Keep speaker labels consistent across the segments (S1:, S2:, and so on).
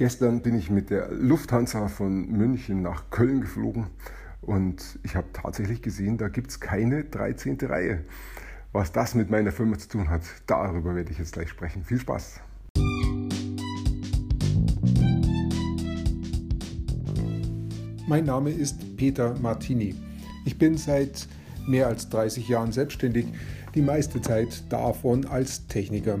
S1: Gestern bin ich mit der Lufthansa von München nach Köln geflogen und ich habe tatsächlich gesehen, da gibt es keine 13. Reihe. Was das mit meiner Firma zu tun hat, darüber werde ich jetzt gleich sprechen. Viel Spaß!
S2: Mein Name ist Peter Martini. Ich bin seit mehr als 30 Jahren selbstständig, die meiste Zeit davon als Techniker.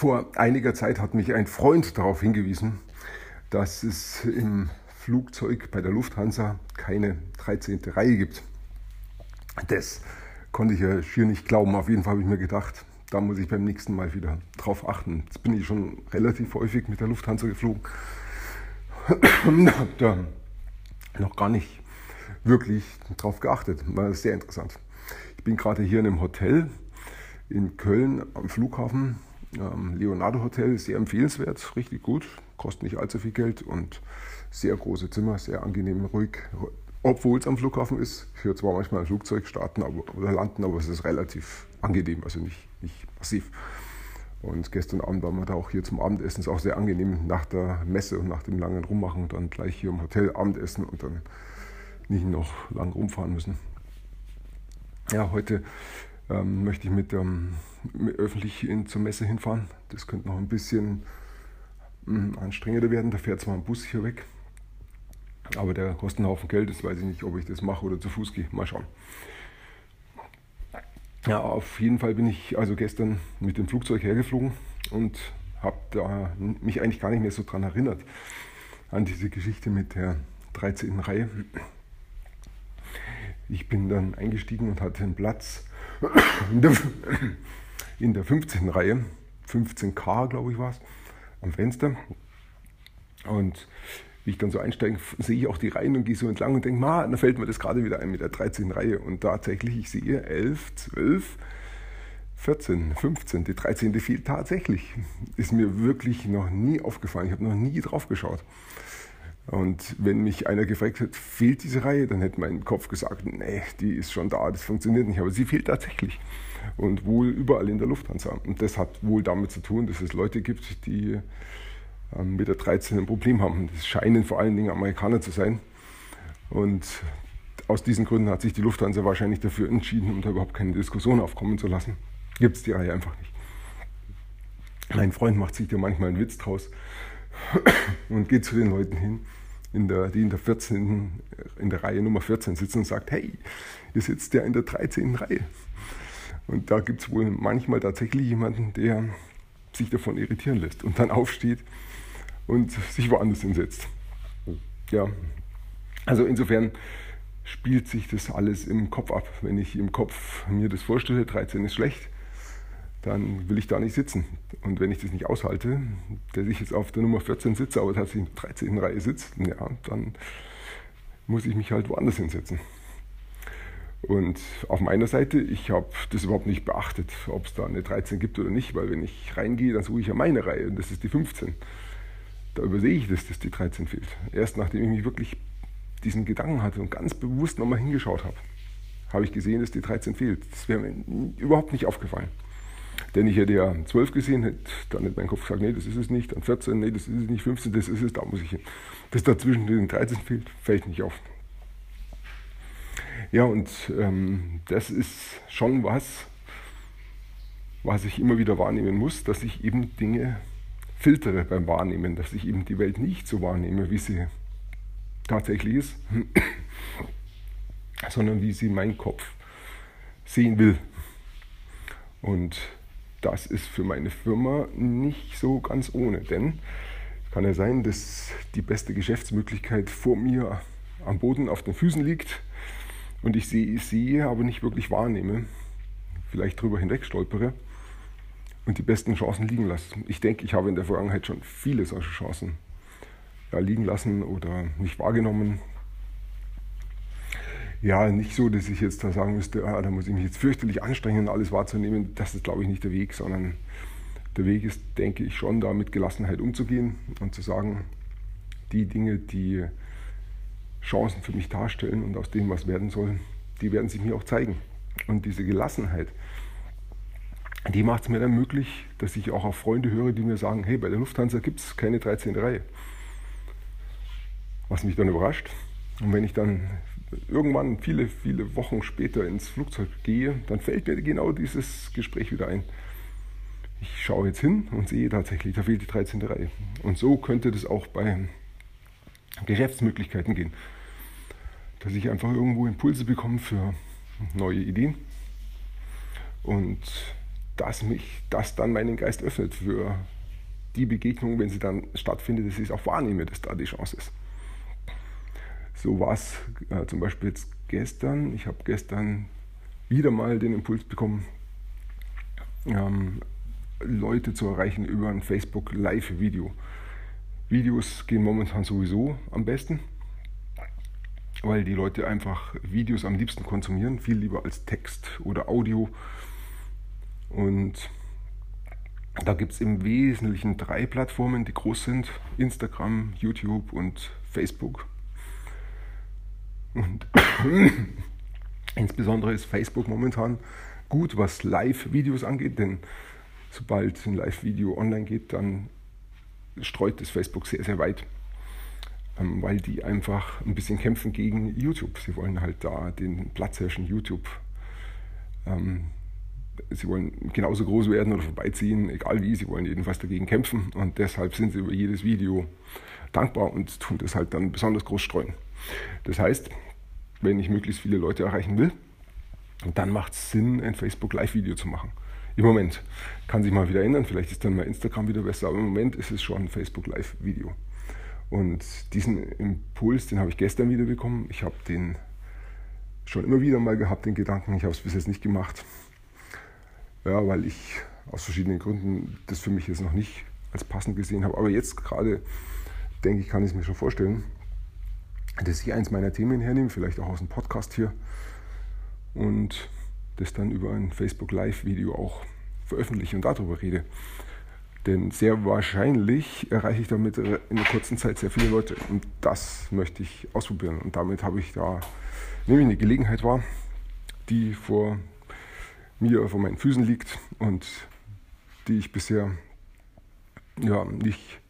S1: Vor einiger Zeit hat mich ein Freund darauf hingewiesen, dass es im Flugzeug bei der Lufthansa keine 13. Reihe gibt. Das konnte ich ja schier nicht glauben. Auf jeden Fall habe ich mir gedacht, da muss ich beim nächsten Mal wieder drauf achten. Jetzt bin ich schon relativ häufig mit der Lufthansa geflogen. habe da noch gar nicht wirklich drauf geachtet. War sehr interessant. Ich bin gerade hier in einem Hotel in Köln am Flughafen ähm, Leonardo Hotel, sehr empfehlenswert, richtig gut, kostet nicht allzu viel Geld und sehr große Zimmer, sehr angenehm, ruhig. Obwohl es am Flughafen ist, ich höre zwar manchmal ein Flugzeug starten aber, oder landen, aber es ist relativ angenehm, also nicht, nicht massiv. Und gestern Abend waren wir da auch hier zum Abendessen. Ist auch sehr angenehm nach der Messe und nach dem langen Rummachen dann gleich hier im Hotel Abendessen und dann nicht noch lang rumfahren müssen. Ja, heute ähm, möchte ich mit, ähm, mit öffentlich in, zur Messe hinfahren. Das könnte noch ein bisschen ähm, anstrengender werden. Da fährt zwar ein Bus hier weg, aber der kostet einen Haufen Geld. Das weiß ich nicht, ob ich das mache oder zu Fuß gehe. Mal schauen. Ja, auf jeden Fall bin ich also gestern mit dem Flugzeug hergeflogen und habe mich eigentlich gar nicht mehr so dran erinnert an diese Geschichte mit der 13. Reihe. Ich bin dann eingestiegen und hatte einen Platz in der, in der 15. Reihe, 15K glaube ich war es, am Fenster. Und wie ich dann so einsteige, sehe ich auch die Reihen und gehe so entlang und denke, da fällt mir das gerade wieder ein mit der 13. Reihe. Und tatsächlich, ich sehe 11, 12, 14, 15, die 13. fehlt tatsächlich. Ist mir wirklich noch nie aufgefallen. Ich habe noch nie drauf geschaut. Und wenn mich einer gefragt hat, fehlt diese Reihe, dann hätte mein Kopf gesagt, nee, die ist schon da, das funktioniert nicht. Aber sie fehlt tatsächlich. Und wohl überall in der Lufthansa. Und das hat wohl damit zu tun, dass es Leute gibt, die ähm, mit der 13 ein Problem haben. Das scheinen vor allen Dingen Amerikaner zu sein. Und aus diesen Gründen hat sich die Lufthansa wahrscheinlich dafür entschieden, um da überhaupt keine Diskussion aufkommen zu lassen. Gibt es die Reihe einfach nicht. Mein Freund macht sich da manchmal einen Witz draus und geht zu den Leuten hin, in der, die in der 14. in der Reihe Nummer 14 sitzen und sagt, hey, ihr sitzt ja in der 13. Reihe. Und da gibt es wohl manchmal tatsächlich jemanden, der sich davon irritieren lässt und dann aufsteht und sich woanders hinsetzt. Ja, also insofern spielt sich das alles im Kopf ab. Wenn ich im Kopf mir das vorstelle, 13 ist schlecht, dann will ich da nicht sitzen. Und wenn ich das nicht aushalte, dass ich jetzt auf der Nummer 14 sitze, aber tatsächlich in der 13. Reihe sitze, ja, dann muss ich mich halt woanders hinsetzen. Und auf meiner Seite, ich habe das überhaupt nicht beachtet, ob es da eine 13 gibt oder nicht, weil wenn ich reingehe, dann suche ich ja meine Reihe und das ist die 15. Da übersehe ich das, dass die 13 fehlt. Erst nachdem ich mich wirklich diesen Gedanken hatte und ganz bewusst nochmal hingeschaut habe, habe ich gesehen, dass die 13 fehlt. Das wäre mir überhaupt nicht aufgefallen. Denn ich hätte ja 12 gesehen, hätte dann hätte mein Kopf gesagt, nee, das ist es nicht, dann 14, nee, das ist es nicht, 15, das ist es, da muss ich hin. Dass dazwischen den 13 fehlt, fällt nicht auf. Ja, und ähm, das ist schon was, was ich immer wieder wahrnehmen muss, dass ich eben Dinge filtere beim Wahrnehmen, dass ich eben die Welt nicht so wahrnehme, wie sie tatsächlich ist, sondern wie sie mein Kopf sehen will. Und das ist für meine Firma nicht so ganz ohne, denn es kann ja sein, dass die beste Geschäftsmöglichkeit vor mir am Boden auf den Füßen liegt und ich sehe, sehe aber nicht wirklich wahrnehme, vielleicht drüber hinweg stolpere und die besten Chancen liegen lasse. Ich denke, ich habe in der Vergangenheit schon viele solche Chancen ja, liegen lassen oder nicht wahrgenommen. Ja, nicht so, dass ich jetzt da sagen müsste, ah, da muss ich mich jetzt fürchterlich anstrengen, alles wahrzunehmen. Das ist, glaube ich, nicht der Weg, sondern der Weg ist, denke ich, schon da mit Gelassenheit umzugehen und zu sagen, die Dinge, die Chancen für mich darstellen und aus dem was werden soll, die werden sich mir auch zeigen. Und diese Gelassenheit, die macht es mir dann möglich, dass ich auch auf Freunde höre, die mir sagen, hey, bei der Lufthansa gibt es keine 13. Reihe. Was mich dann überrascht. Und wenn ich dann irgendwann viele, viele Wochen später ins Flugzeug gehe, dann fällt mir genau dieses Gespräch wieder ein. Ich schaue jetzt hin und sehe tatsächlich, da fehlt die 13. Reihe. Und so könnte das auch bei Geschäftsmöglichkeiten gehen. Dass ich einfach irgendwo Impulse bekomme für neue Ideen und dass mich das dann meinen Geist öffnet für die Begegnung, wenn sie dann stattfindet, dass ich es auch wahrnehme, dass da die Chance ist. So war es äh, zum Beispiel jetzt gestern. Ich habe gestern wieder mal den Impuls bekommen, ähm, Leute zu erreichen über ein Facebook Live-Video. Videos gehen momentan sowieso am besten, weil die Leute einfach Videos am liebsten konsumieren, viel lieber als Text oder Audio. Und da gibt es im Wesentlichen drei Plattformen, die groß sind: Instagram, YouTube und Facebook. Und insbesondere ist Facebook momentan gut, was Live-Videos angeht, denn sobald ein Live-Video online geht, dann streut das Facebook sehr, sehr weit, ähm, weil die einfach ein bisschen kämpfen gegen YouTube. Sie wollen halt da den Platz herrschen, YouTube. Ähm, sie wollen genauso groß werden oder vorbeiziehen, egal wie, sie wollen jedenfalls dagegen kämpfen und deshalb sind sie über jedes Video dankbar und tun das halt dann besonders groß streuen. Das heißt, wenn ich möglichst viele Leute erreichen will, dann macht es Sinn, ein Facebook Live-Video zu machen. Im Moment. Kann sich mal wieder ändern, vielleicht ist dann mal Instagram wieder besser, aber im Moment ist es schon ein Facebook Live-Video. Und diesen Impuls, den habe ich gestern wieder bekommen. Ich habe den schon immer wieder mal gehabt, den Gedanken. Ich habe es bis jetzt nicht gemacht. Ja, weil ich aus verschiedenen Gründen das für mich jetzt noch nicht als passend gesehen habe. Aber jetzt gerade, denke ich, kann ich es mir schon vorstellen, dass ich eins meiner Themen hernehme, vielleicht auch aus dem Podcast hier. Und das dann über ein Facebook Live-Video auch veröffentliche und darüber rede. Denn sehr wahrscheinlich erreiche ich damit in einer kurzen Zeit sehr viele Leute. Und das möchte ich ausprobieren. Und damit habe ich da nämlich eine Gelegenheit wahr, die vor mir, vor meinen Füßen liegt und die ich bisher ja, nicht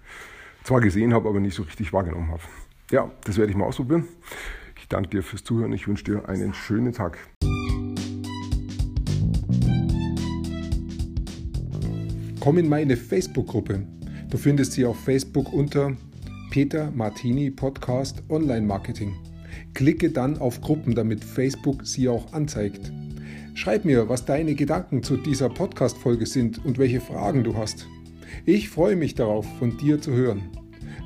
S1: zwar gesehen habe, aber nicht so richtig wahrgenommen habe. Ja, das werde ich mal ausprobieren. Ich danke dir fürs Zuhören. Ich wünsche dir einen schönen Tag.
S2: Komm in meine Facebook-Gruppe. Du findest sie auf Facebook unter Peter Martini Podcast Online Marketing. Klicke dann auf Gruppen, damit Facebook sie auch anzeigt. Schreib mir, was deine Gedanken zu dieser Podcast-Folge sind und welche Fragen du hast. Ich freue mich darauf, von dir zu hören.